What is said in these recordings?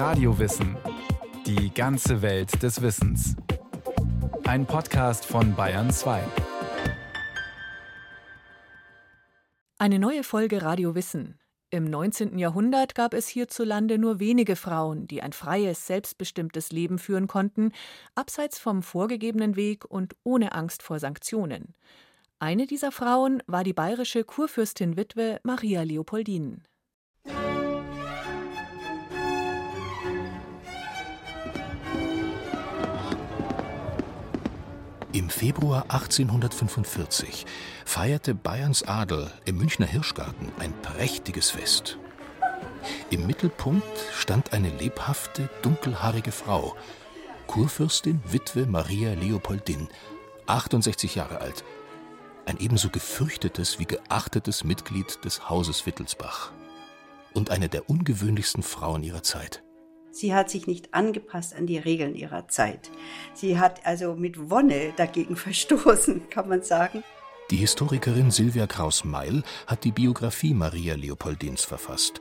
Radiowissen. Die ganze Welt des Wissens. Ein Podcast von Bayern 2. Eine neue Folge Radio Wissen. Im 19. Jahrhundert gab es hierzulande nur wenige Frauen, die ein freies, selbstbestimmtes Leben führen konnten, abseits vom vorgegebenen Weg und ohne Angst vor Sanktionen. Eine dieser Frauen war die bayerische Kurfürstin-Witwe Maria Leopoldine. Im Februar 1845 feierte Bayerns Adel im Münchner Hirschgarten ein prächtiges Fest. Im Mittelpunkt stand eine lebhafte, dunkelhaarige Frau, Kurfürstin Witwe Maria Leopoldin, 68 Jahre alt, ein ebenso gefürchtetes wie geachtetes Mitglied des Hauses Wittelsbach und eine der ungewöhnlichsten Frauen ihrer Zeit. Sie hat sich nicht angepasst an die Regeln ihrer Zeit. Sie hat also mit Wonne dagegen verstoßen, kann man sagen. Die Historikerin Silvia Kraus-Meil hat die Biografie Maria Leopoldins verfasst,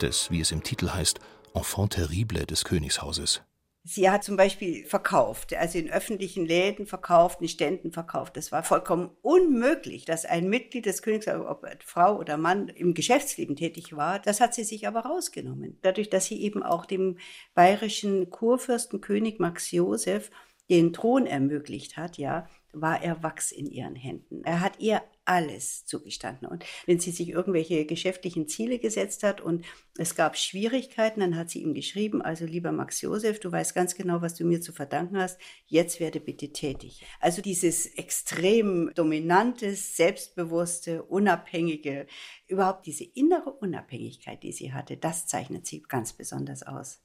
des, wie es im Titel heißt, Enfant terrible des Königshauses. Sie hat zum Beispiel verkauft, also in öffentlichen Läden verkauft, in Ständen verkauft. Das war vollkommen unmöglich, dass ein Mitglied des Königs, ob Frau oder Mann, im Geschäftsleben tätig war. Das hat sie sich aber rausgenommen. Dadurch, dass sie eben auch dem bayerischen Kurfürsten König Max Josef den Thron ermöglicht hat, ja, war er Wachs in ihren Händen. Er hat ihr alles zugestanden. Und wenn sie sich irgendwelche geschäftlichen Ziele gesetzt hat und es gab Schwierigkeiten, dann hat sie ihm geschrieben, also lieber Max Josef, du weißt ganz genau, was du mir zu verdanken hast, jetzt werde bitte tätig. Also dieses extrem dominante, selbstbewusste, unabhängige, überhaupt diese innere Unabhängigkeit, die sie hatte, das zeichnet sie ganz besonders aus.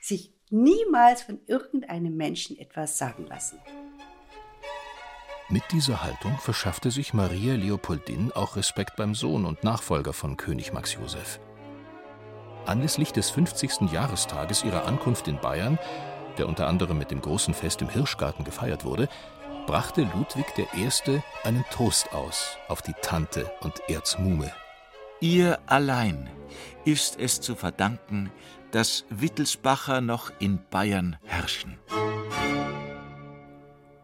Sich niemals von irgendeinem Menschen etwas sagen lassen. Mit dieser Haltung verschaffte sich Maria Leopoldin auch Respekt beim Sohn und Nachfolger von König Max Josef. Anlässlich des 50. Jahrestages ihrer Ankunft in Bayern, der unter anderem mit dem großen Fest im Hirschgarten gefeiert wurde, brachte Ludwig I. einen Toast aus auf die Tante und Erzmume. Ihr allein ist es zu verdanken, dass Wittelsbacher noch in Bayern herrschen.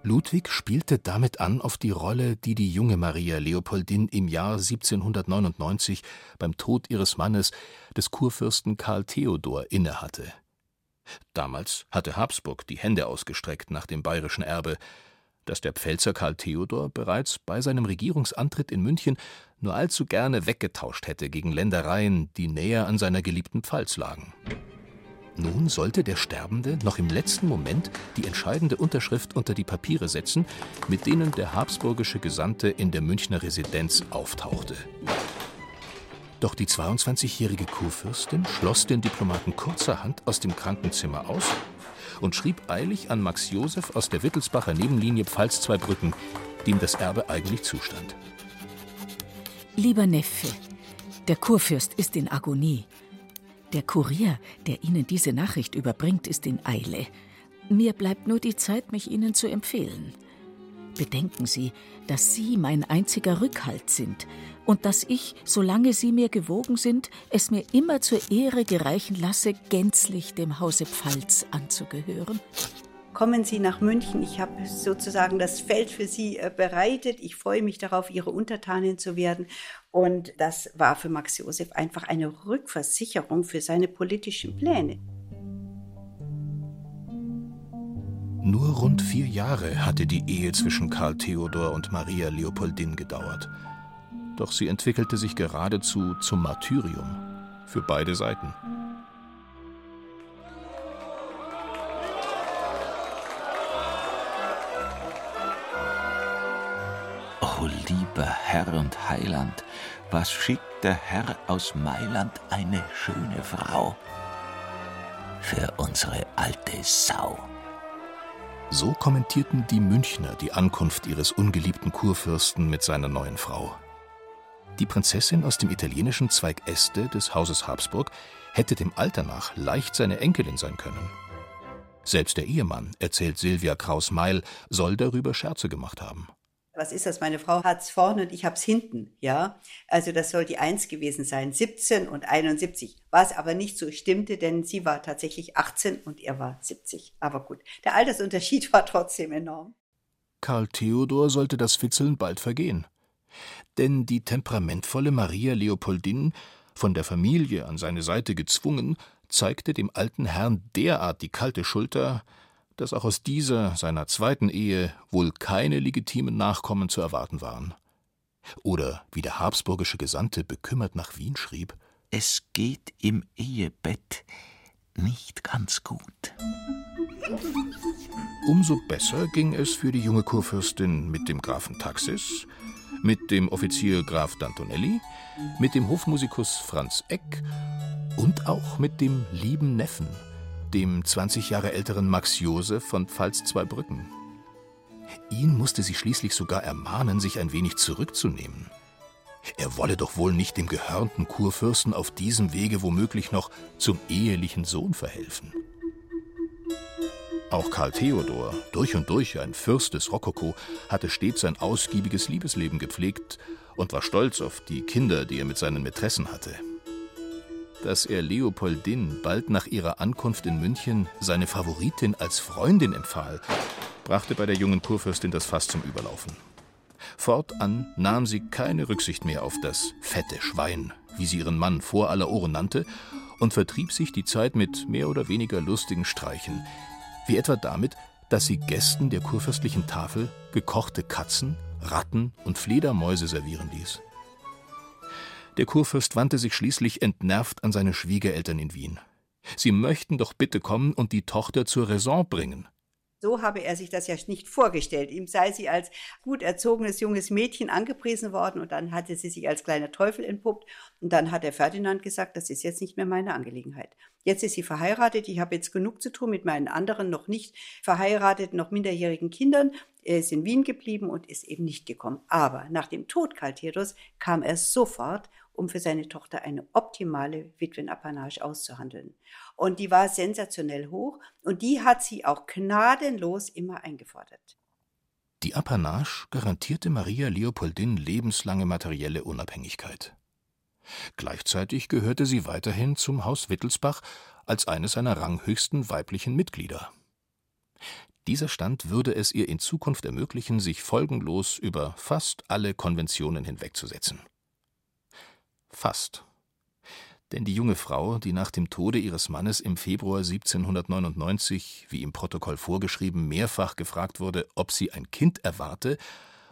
Ludwig spielte damit an auf die Rolle, die die junge Maria Leopoldin im Jahr 1799 beim Tod ihres Mannes, des Kurfürsten Karl Theodor, innehatte. Damals hatte Habsburg die Hände ausgestreckt nach dem bayerischen Erbe, das der Pfälzer Karl Theodor bereits bei seinem Regierungsantritt in München nur allzu gerne weggetauscht hätte gegen Ländereien, die näher an seiner geliebten Pfalz lagen. Nun sollte der Sterbende noch im letzten Moment die entscheidende Unterschrift unter die Papiere setzen, mit denen der habsburgische Gesandte in der Münchner Residenz auftauchte. Doch die 22-jährige Kurfürstin schloss den Diplomaten kurzerhand aus dem Krankenzimmer aus und schrieb eilig an Max Josef aus der Wittelsbacher Nebenlinie Pfalz-Zweibrücken, dem das Erbe eigentlich zustand. Lieber Neffe, der Kurfürst ist in Agonie. Der Kurier, der Ihnen diese Nachricht überbringt, ist in Eile. Mir bleibt nur die Zeit, mich Ihnen zu empfehlen. Bedenken Sie, dass Sie mein einziger Rückhalt sind und dass ich, solange Sie mir gewogen sind, es mir immer zur Ehre gereichen lasse, gänzlich dem Hause Pfalz anzugehören. Kommen Sie nach München. Ich habe sozusagen das Feld für Sie äh, bereitet. Ich freue mich darauf, Ihre Untertanin zu werden. Und das war für Max Josef einfach eine Rückversicherung für seine politischen Pläne. Nur rund vier Jahre hatte die Ehe zwischen Karl Theodor und Maria Leopoldin gedauert. Doch sie entwickelte sich geradezu zum Martyrium für beide Seiten. O lieber Herr und Heiland, was schickt der Herr aus Mailand eine schöne Frau für unsere alte Sau. So kommentierten die Münchner die Ankunft ihres ungeliebten Kurfürsten mit seiner neuen Frau. Die Prinzessin aus dem italienischen Zweig Este des Hauses Habsburg hätte dem Alter nach leicht seine Enkelin sein können. Selbst der Ehemann, erzählt Silvia Kraus-Meil, soll darüber Scherze gemacht haben. Was ist das? Meine Frau hat's vorne und ich hab's hinten, ja. Also das soll die Eins gewesen sein, 17 und 71. Was aber nicht so stimmte, denn sie war tatsächlich 18 und er war 70. Aber gut, der Altersunterschied war trotzdem enorm. Karl Theodor sollte das Fitzeln bald vergehen. Denn die temperamentvolle Maria Leopoldine, von der Familie an seine Seite gezwungen, zeigte dem alten Herrn derart die kalte Schulter, dass auch aus dieser, seiner zweiten Ehe, wohl keine legitimen Nachkommen zu erwarten waren. Oder wie der habsburgische Gesandte bekümmert nach Wien schrieb: Es geht im Ehebett nicht ganz gut. Umso besser ging es für die junge Kurfürstin mit dem Grafen Taxis, mit dem Offizier Graf D'Antonelli, mit dem Hofmusikus Franz Eck und auch mit dem lieben Neffen, dem 20 Jahre älteren Max Josef von Pfalz-Zweibrücken. Ihn musste sie schließlich sogar ermahnen, sich ein wenig zurückzunehmen. Er wolle doch wohl nicht dem gehörnten Kurfürsten auf diesem Wege womöglich noch zum ehelichen Sohn verhelfen. Auch Karl Theodor, durch und durch ein Fürst des Rokoko, hatte stets ein ausgiebiges Liebesleben gepflegt und war stolz auf die Kinder, die er mit seinen Mätressen hatte dass er Leopoldine bald nach ihrer Ankunft in München seine Favoritin als Freundin empfahl, brachte bei der jungen Kurfürstin das Fass zum Überlaufen. Fortan nahm sie keine Rücksicht mehr auf das fette Schwein, wie sie ihren Mann vor aller Ohren nannte, und vertrieb sich die Zeit mit mehr oder weniger lustigen Streichen, wie etwa damit, dass sie Gästen der kurfürstlichen Tafel gekochte Katzen, Ratten und Fledermäuse servieren ließ. Der Kurfürst wandte sich schließlich entnervt an seine Schwiegereltern in Wien. Sie möchten doch bitte kommen und die Tochter zur Raison bringen. So habe er sich das ja nicht vorgestellt. Ihm sei sie als gut erzogenes junges Mädchen angepriesen worden und dann hatte sie sich als kleiner Teufel entpuppt. Und dann hat der Ferdinand gesagt, das ist jetzt nicht mehr meine Angelegenheit. Jetzt ist sie verheiratet, ich habe jetzt genug zu tun mit meinen anderen noch nicht verheirateten, noch minderjährigen Kindern. Er ist in Wien geblieben und ist eben nicht gekommen. Aber nach dem Tod Karl Theodors kam er sofort um für seine Tochter eine optimale Witwenapanage auszuhandeln. Und die war sensationell hoch und die hat sie auch gnadenlos immer eingefordert. Die Apanage garantierte Maria Leopoldin lebenslange materielle Unabhängigkeit. Gleichzeitig gehörte sie weiterhin zum Haus Wittelsbach als eines seiner ranghöchsten weiblichen Mitglieder. Dieser Stand würde es ihr in Zukunft ermöglichen, sich folgenlos über fast alle Konventionen hinwegzusetzen. Fast. Denn die junge Frau, die nach dem Tode ihres Mannes im Februar 1799, wie im Protokoll vorgeschrieben, mehrfach gefragt wurde, ob sie ein Kind erwarte,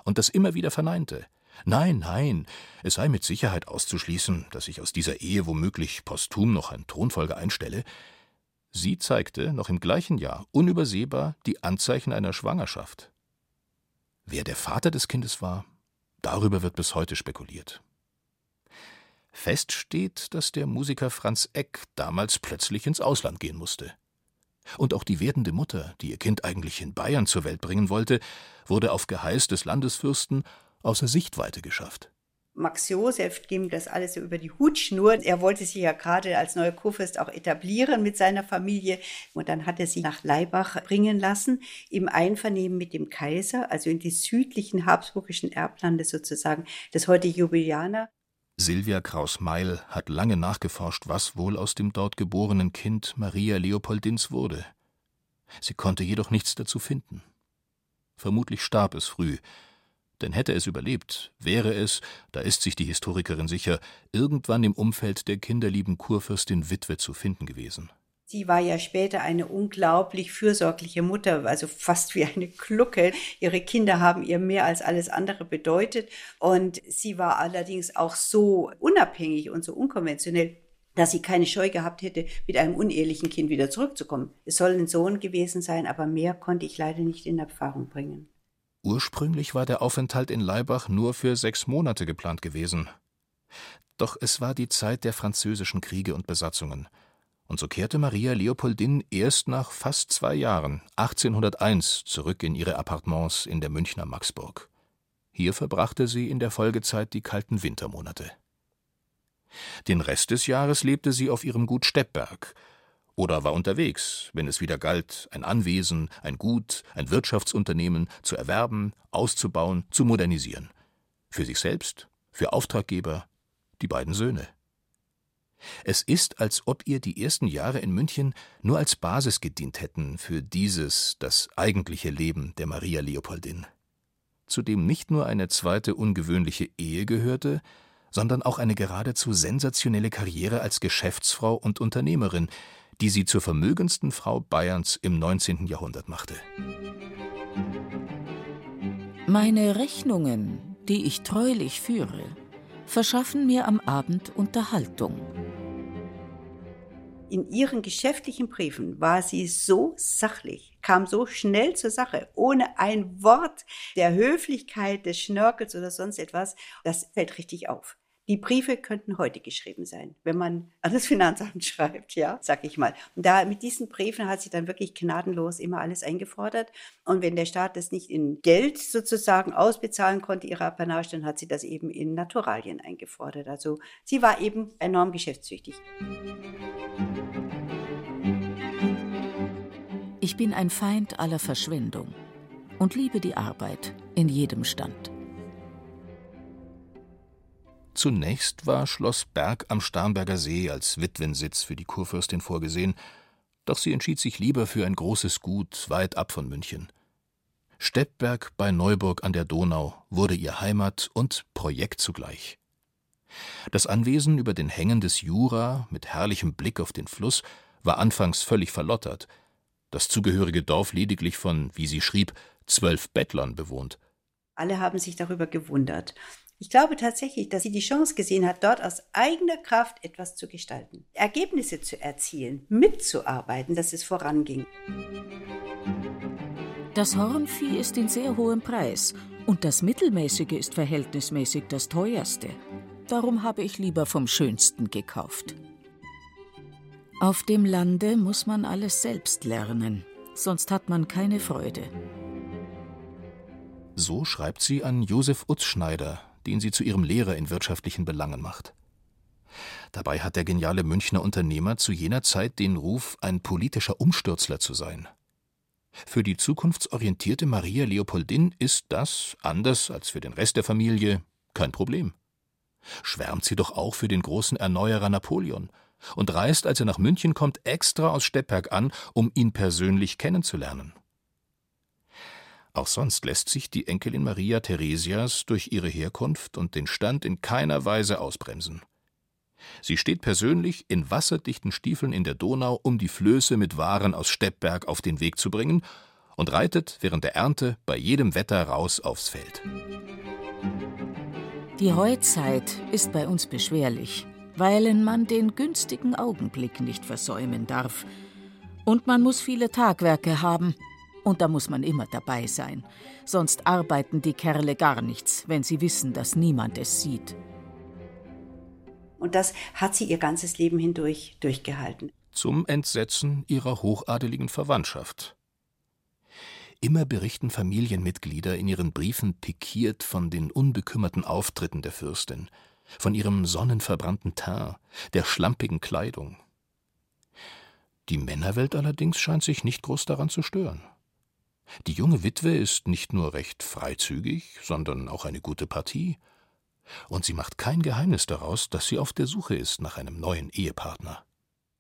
und das immer wieder verneinte. Nein, nein, es sei mit Sicherheit auszuschließen, dass sich aus dieser Ehe womöglich posthum noch ein Thronfolger einstelle. Sie zeigte noch im gleichen Jahr unübersehbar die Anzeichen einer Schwangerschaft. Wer der Vater des Kindes war, darüber wird bis heute spekuliert. Fest steht, dass der Musiker Franz Eck damals plötzlich ins Ausland gehen musste. Und auch die werdende Mutter, die ihr Kind eigentlich in Bayern zur Welt bringen wollte, wurde auf Geheiß des Landesfürsten außer Sichtweite geschafft. Max Josef ging das alles so über die Hutschnur. Er wollte sich ja gerade als neuer Kurfürst auch etablieren mit seiner Familie. Und dann hat er sie nach Laibach bringen lassen, im Einvernehmen mit dem Kaiser, also in die südlichen habsburgischen Erblande sozusagen, das heute Jubilianer. Silvia Kraus-Meil hat lange nachgeforscht, was wohl aus dem dort geborenen Kind Maria Leopoldins wurde. Sie konnte jedoch nichts dazu finden. Vermutlich starb es früh, denn hätte es überlebt, wäre es, da ist sich die Historikerin sicher, irgendwann im Umfeld der kinderlieben Kurfürstin Witwe zu finden gewesen. Sie war ja später eine unglaublich fürsorgliche Mutter, also fast wie eine Glucke. Ihre Kinder haben ihr mehr als alles andere bedeutet. Und sie war allerdings auch so unabhängig und so unkonventionell, dass sie keine Scheu gehabt hätte, mit einem unehelichen Kind wieder zurückzukommen. Es soll ein Sohn gewesen sein, aber mehr konnte ich leider nicht in Erfahrung bringen. Ursprünglich war der Aufenthalt in Laibach nur für sechs Monate geplant gewesen. Doch es war die Zeit der französischen Kriege und Besatzungen und so kehrte Maria Leopoldine erst nach fast zwei Jahren, 1801, zurück in ihre Appartements in der Münchner Maxburg. Hier verbrachte sie in der Folgezeit die kalten Wintermonate. Den Rest des Jahres lebte sie auf ihrem Gut Steppberg, oder war unterwegs, wenn es wieder galt, ein Anwesen, ein Gut, ein Wirtschaftsunternehmen zu erwerben, auszubauen, zu modernisieren. Für sich selbst, für Auftraggeber, die beiden Söhne. Es ist, als ob ihr die ersten Jahre in München nur als Basis gedient hätten für dieses, das eigentliche Leben der Maria Leopoldin, zu dem nicht nur eine zweite ungewöhnliche Ehe gehörte, sondern auch eine geradezu sensationelle Karriere als Geschäftsfrau und Unternehmerin, die sie zur vermögendsten Frau Bayerns im 19. Jahrhundert machte. Meine Rechnungen, die ich treulich führe, verschaffen mir am Abend Unterhaltung. In ihren geschäftlichen Briefen war sie so sachlich, kam so schnell zur Sache, ohne ein Wort der Höflichkeit, des Schnörkels oder sonst etwas. Das fällt richtig auf. Die Briefe könnten heute geschrieben sein, wenn man an das Finanzamt schreibt, ja, sag ich mal. Und da mit diesen Briefen hat sie dann wirklich gnadenlos immer alles eingefordert. Und wenn der Staat das nicht in Geld sozusagen ausbezahlen konnte, ihre Apanage, dann hat sie das eben in Naturalien eingefordert. Also sie war eben enorm geschäftstüchtig. Ich bin ein Feind aller Verschwendung und liebe die Arbeit in jedem Stand. Zunächst war Schloss Berg am Starnberger See als Witwensitz für die Kurfürstin vorgesehen, doch sie entschied sich lieber für ein großes Gut weit ab von München. Steppberg bei Neuburg an der Donau wurde ihr Heimat und Projekt zugleich. Das Anwesen über den Hängen des Jura mit herrlichem Blick auf den Fluss war anfangs völlig verlottert, das zugehörige Dorf lediglich von, wie sie schrieb, zwölf Bettlern bewohnt. Alle haben sich darüber gewundert. Ich glaube tatsächlich, dass sie die Chance gesehen hat, dort aus eigener Kraft etwas zu gestalten, Ergebnisse zu erzielen, mitzuarbeiten, dass es voranging. Das Hornvieh ist in sehr hohem Preis und das Mittelmäßige ist verhältnismäßig das teuerste. Darum habe ich lieber vom Schönsten gekauft. Auf dem Lande muss man alles selbst lernen, sonst hat man keine Freude. So schreibt sie an Josef Utzschneider, den sie zu ihrem Lehrer in wirtschaftlichen Belangen macht. Dabei hat der geniale Münchner Unternehmer zu jener Zeit den Ruf, ein politischer Umstürzler zu sein. Für die zukunftsorientierte Maria Leopoldin ist das, anders als für den Rest der Familie, kein Problem. Schwärmt sie doch auch für den großen Erneuerer Napoleon und reist, als er nach München kommt, extra aus Steppberg an, um ihn persönlich kennenzulernen. Auch sonst lässt sich die Enkelin Maria Theresias durch ihre Herkunft und den Stand in keiner Weise ausbremsen. Sie steht persönlich in wasserdichten Stiefeln in der Donau, um die Flöße mit Waren aus Steppberg auf den Weg zu bringen, und reitet während der Ernte bei jedem Wetter raus aufs Feld. Die Heuzeit ist bei uns beschwerlich, weilen man den günstigen Augenblick nicht versäumen darf. Und man muss viele Tagwerke haben, und da muss man immer dabei sein. Sonst arbeiten die Kerle gar nichts, wenn sie wissen, dass niemand es sieht. Und das hat sie ihr ganzes Leben hindurch durchgehalten. Zum Entsetzen ihrer hochadeligen Verwandtschaft. Immer berichten Familienmitglieder in ihren Briefen pikiert von den unbekümmerten Auftritten der Fürstin, von ihrem sonnenverbrannten Teint, der schlampigen Kleidung. Die Männerwelt allerdings scheint sich nicht groß daran zu stören. Die junge Witwe ist nicht nur recht freizügig, sondern auch eine gute Partie. Und sie macht kein Geheimnis daraus, dass sie auf der Suche ist nach einem neuen Ehepartner.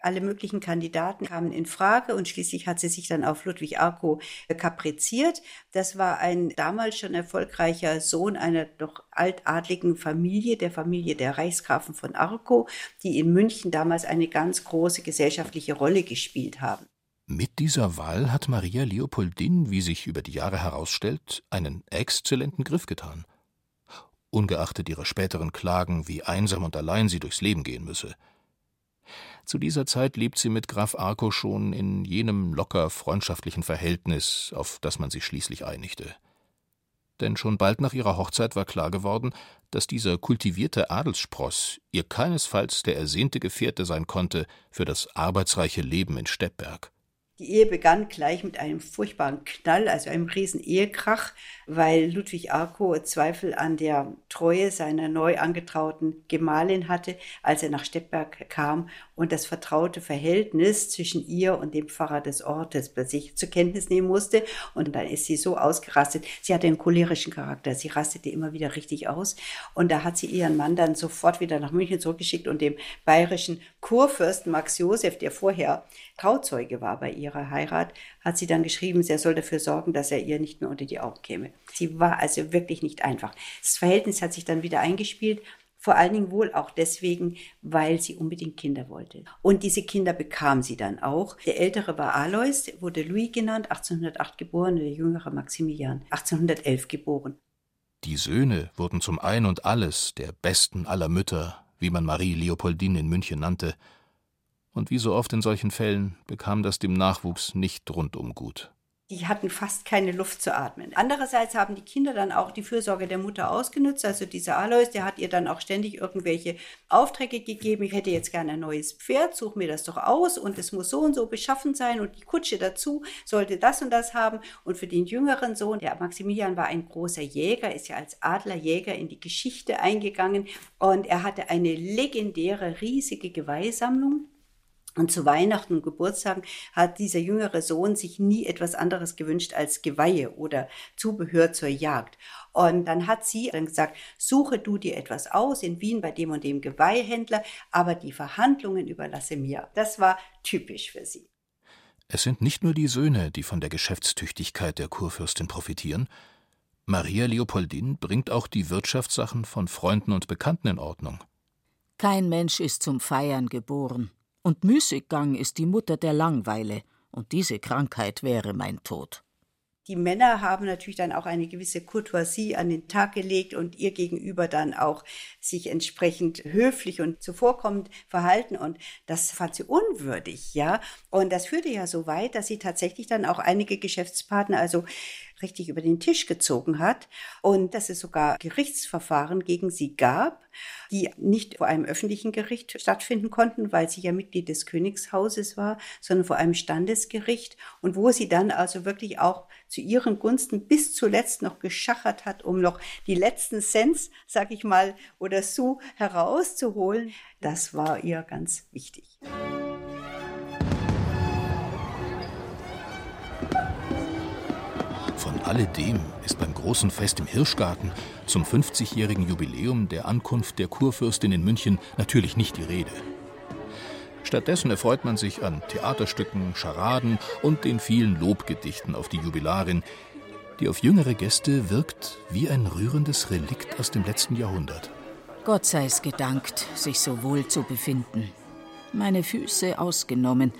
Alle möglichen Kandidaten kamen in Frage und schließlich hat sie sich dann auf Ludwig Arco kapriziert. Das war ein damals schon erfolgreicher Sohn einer doch altadligen Familie, der Familie der Reichsgrafen von Arco, die in München damals eine ganz große gesellschaftliche Rolle gespielt haben. Mit dieser Wahl hat Maria Leopoldin, wie sich über die Jahre herausstellt, einen exzellenten Griff getan. Ungeachtet ihrer späteren Klagen, wie einsam und allein sie durchs Leben gehen müsse. Zu dieser Zeit lebt sie mit Graf Arco schon in jenem locker freundschaftlichen Verhältnis, auf das man sich schließlich einigte. Denn schon bald nach ihrer Hochzeit war klar geworden, dass dieser kultivierte Adelsspross ihr keinesfalls der ersehnte Gefährte sein konnte für das arbeitsreiche Leben in Steppberg. Die Ehe begann gleich mit einem furchtbaren Knall, also einem riesen Ehekrach, weil Ludwig Arco Zweifel an der Treue seiner neu angetrauten Gemahlin hatte, als er nach Steppberg kam und das vertraute Verhältnis zwischen ihr und dem Pfarrer des Ortes bei sich zur Kenntnis nehmen musste. Und dann ist sie so ausgerastet. Sie hatte einen cholerischen Charakter. Sie rastete immer wieder richtig aus. Und da hat sie ihren Mann dann sofort wieder nach München zurückgeschickt und dem bayerischen Kurfürsten Max Josef, der vorher Trauzeuge war bei ihrer Heirat, hat sie dann geschrieben, sie soll dafür sorgen, dass er ihr nicht mehr unter die Augen käme. Sie war also wirklich nicht einfach. Das Verhältnis hat sich dann wieder eingespielt vor allen Dingen wohl auch deswegen, weil sie unbedingt Kinder wollte. Und diese Kinder bekam sie dann auch. Der ältere war Alois, wurde Louis genannt, 1808 geboren, der jüngere Maximilian, 1811 geboren. Die Söhne wurden zum Ein und Alles der besten aller Mütter, wie man Marie Leopoldine in München nannte, und wie so oft in solchen Fällen bekam das dem Nachwuchs nicht rundum gut. Die hatten fast keine Luft zu atmen. Andererseits haben die Kinder dann auch die Fürsorge der Mutter ausgenutzt. Also dieser Alois, der hat ihr dann auch ständig irgendwelche Aufträge gegeben. Ich hätte jetzt gerne ein neues Pferd, such mir das doch aus und es muss so und so beschaffen sein und die Kutsche dazu sollte das und das haben. Und für den jüngeren Sohn, der Maximilian war ein großer Jäger, ist ja als Adlerjäger in die Geschichte eingegangen und er hatte eine legendäre, riesige Geweihsammlung und zu Weihnachten und Geburtstagen hat dieser jüngere Sohn sich nie etwas anderes gewünscht als Geweihe oder Zubehör zur Jagd. Und dann hat sie dann gesagt, suche du dir etwas aus in Wien bei dem und dem Geweihhändler, aber die Verhandlungen überlasse mir. Das war typisch für sie. Es sind nicht nur die Söhne, die von der Geschäftstüchtigkeit der Kurfürstin profitieren. Maria Leopoldine bringt auch die Wirtschaftssachen von Freunden und Bekannten in Ordnung. Kein Mensch ist zum Feiern geboren. Und Müßiggang ist die Mutter der Langweile, und diese Krankheit wäre mein Tod. Die Männer haben natürlich dann auch eine gewisse Courtoisie an den Tag gelegt und ihr gegenüber dann auch sich entsprechend höflich und zuvorkommend verhalten und das fand sie unwürdig, ja. Und das führte ja so weit, dass sie tatsächlich dann auch einige Geschäftspartner, also richtig über den Tisch gezogen hat und dass es sogar Gerichtsverfahren gegen sie gab, die nicht vor einem öffentlichen Gericht stattfinden konnten, weil sie ja Mitglied des Königshauses war, sondern vor einem Standesgericht und wo sie dann also wirklich auch zu ihren Gunsten bis zuletzt noch geschachert hat, um noch die letzten Cents, sag ich mal, oder Sou herauszuholen. Das war ihr ganz wichtig. Alledem ist beim großen Fest im Hirschgarten zum 50-jährigen Jubiläum der Ankunft der Kurfürstin in München natürlich nicht die Rede. Stattdessen erfreut man sich an Theaterstücken, Scharaden und den vielen Lobgedichten auf die Jubilarin, die auf jüngere Gäste wirkt wie ein rührendes Relikt aus dem letzten Jahrhundert. Gott sei es gedankt, sich so wohl zu befinden. Meine Füße ausgenommen,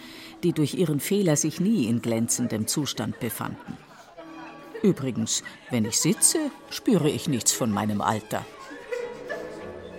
die durch ihren Fehler sich nie in glänzendem Zustand befanden. Übrigens, wenn ich sitze, spüre ich nichts von meinem Alter.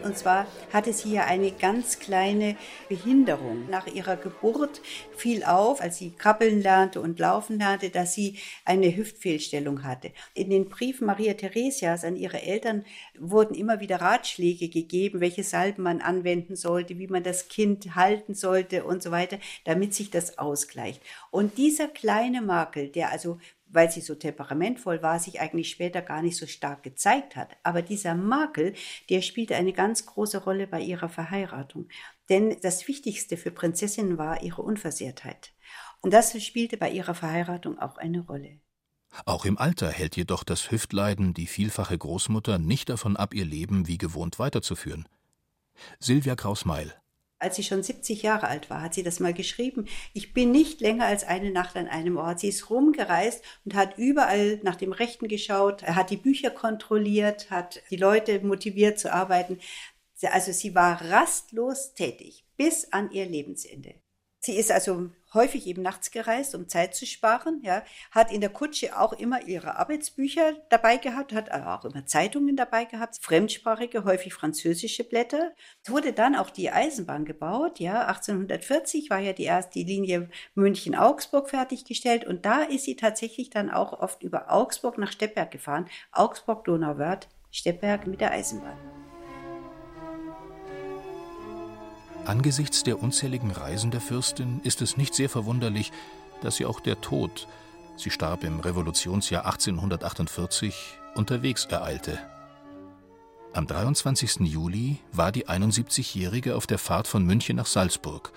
Und zwar hatte sie ja eine ganz kleine Behinderung. Nach ihrer Geburt fiel auf, als sie krabbeln lernte und laufen lernte, dass sie eine Hüftfehlstellung hatte. In den Briefen Maria Theresias an ihre Eltern wurden immer wieder Ratschläge gegeben, welche Salben man anwenden sollte, wie man das Kind halten sollte und so weiter, damit sich das ausgleicht. Und dieser kleine Makel, der also weil sie so temperamentvoll war, sich eigentlich später gar nicht so stark gezeigt hat. Aber dieser Makel, der spielte eine ganz große Rolle bei ihrer Verheiratung. Denn das Wichtigste für Prinzessinnen war ihre Unversehrtheit. Und das spielte bei ihrer Verheiratung auch eine Rolle. Auch im Alter hält jedoch das Hüftleiden die vielfache Großmutter nicht davon ab, ihr Leben wie gewohnt weiterzuführen. Silvia Kraus-Meil als sie schon 70 Jahre alt war, hat sie das mal geschrieben. Ich bin nicht länger als eine Nacht an einem Ort. Sie ist rumgereist und hat überall nach dem Rechten geschaut, hat die Bücher kontrolliert, hat die Leute motiviert zu arbeiten. Also sie war rastlos tätig bis an ihr Lebensende. Sie ist also häufig eben nachts gereist, um Zeit zu sparen, ja, hat in der Kutsche auch immer ihre Arbeitsbücher dabei gehabt, hat aber auch immer Zeitungen dabei gehabt, fremdsprachige, häufig französische Blätter. Es wurde dann auch die Eisenbahn gebaut, ja, 1840 war ja die erste Linie München-Augsburg fertiggestellt und da ist sie tatsächlich dann auch oft über Augsburg nach Steppberg gefahren, Augsburg-Donauwörth, Steppberg mit der Eisenbahn. Angesichts der unzähligen Reisen der Fürstin ist es nicht sehr verwunderlich, dass sie auch der Tod, sie starb im Revolutionsjahr 1848, unterwegs ereilte. Am 23. Juli war die 71-Jährige auf der Fahrt von München nach Salzburg,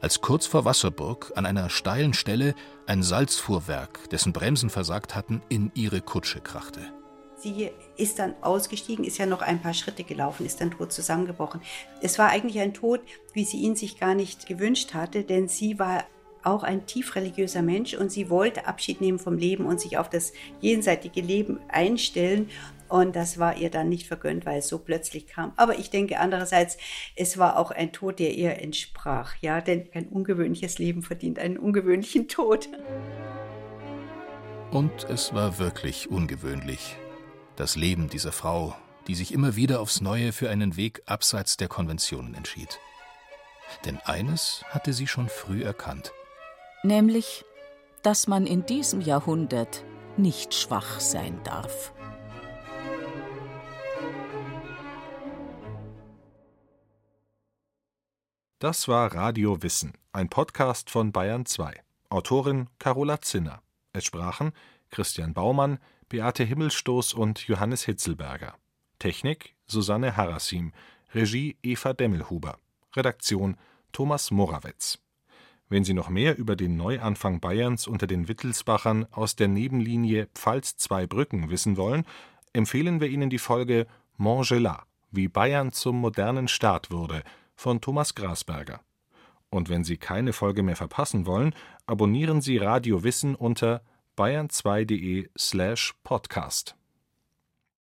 als kurz vor Wasserburg an einer steilen Stelle ein Salzfuhrwerk, dessen Bremsen versagt hatten, in ihre Kutsche krachte. Sie ist dann ausgestiegen, ist ja noch ein paar Schritte gelaufen, ist dann tot zusammengebrochen. Es war eigentlich ein Tod, wie sie ihn sich gar nicht gewünscht hatte, denn sie war auch ein tief religiöser Mensch und sie wollte Abschied nehmen vom Leben und sich auf das jenseitige Leben einstellen. Und das war ihr dann nicht vergönnt, weil es so plötzlich kam. Aber ich denke andererseits, es war auch ein Tod, der ihr entsprach. Ja, denn ein ungewöhnliches Leben verdient einen ungewöhnlichen Tod. Und es war wirklich ungewöhnlich. Das Leben dieser Frau, die sich immer wieder aufs Neue für einen Weg abseits der Konventionen entschied. Denn eines hatte sie schon früh erkannt. Nämlich, dass man in diesem Jahrhundert nicht schwach sein darf. Das war Radio Wissen, ein Podcast von Bayern 2. Autorin Carola Zinner. Es sprachen Christian Baumann, Beate Himmelstoß und Johannes Hitzelberger. Technik Susanne Harasim. Regie Eva Demmelhuber. Redaktion Thomas Morawetz. Wenn Sie noch mehr über den Neuanfang Bayerns unter den Wittelsbachern aus der Nebenlinie Pfalz-Zweibrücken wissen wollen, empfehlen wir Ihnen die Folge Montgelat, wie Bayern zum modernen Staat wurde, von Thomas Grasberger. Und wenn Sie keine Folge mehr verpassen wollen, abonnieren Sie Radio Wissen unter bayern2.de slash podcast.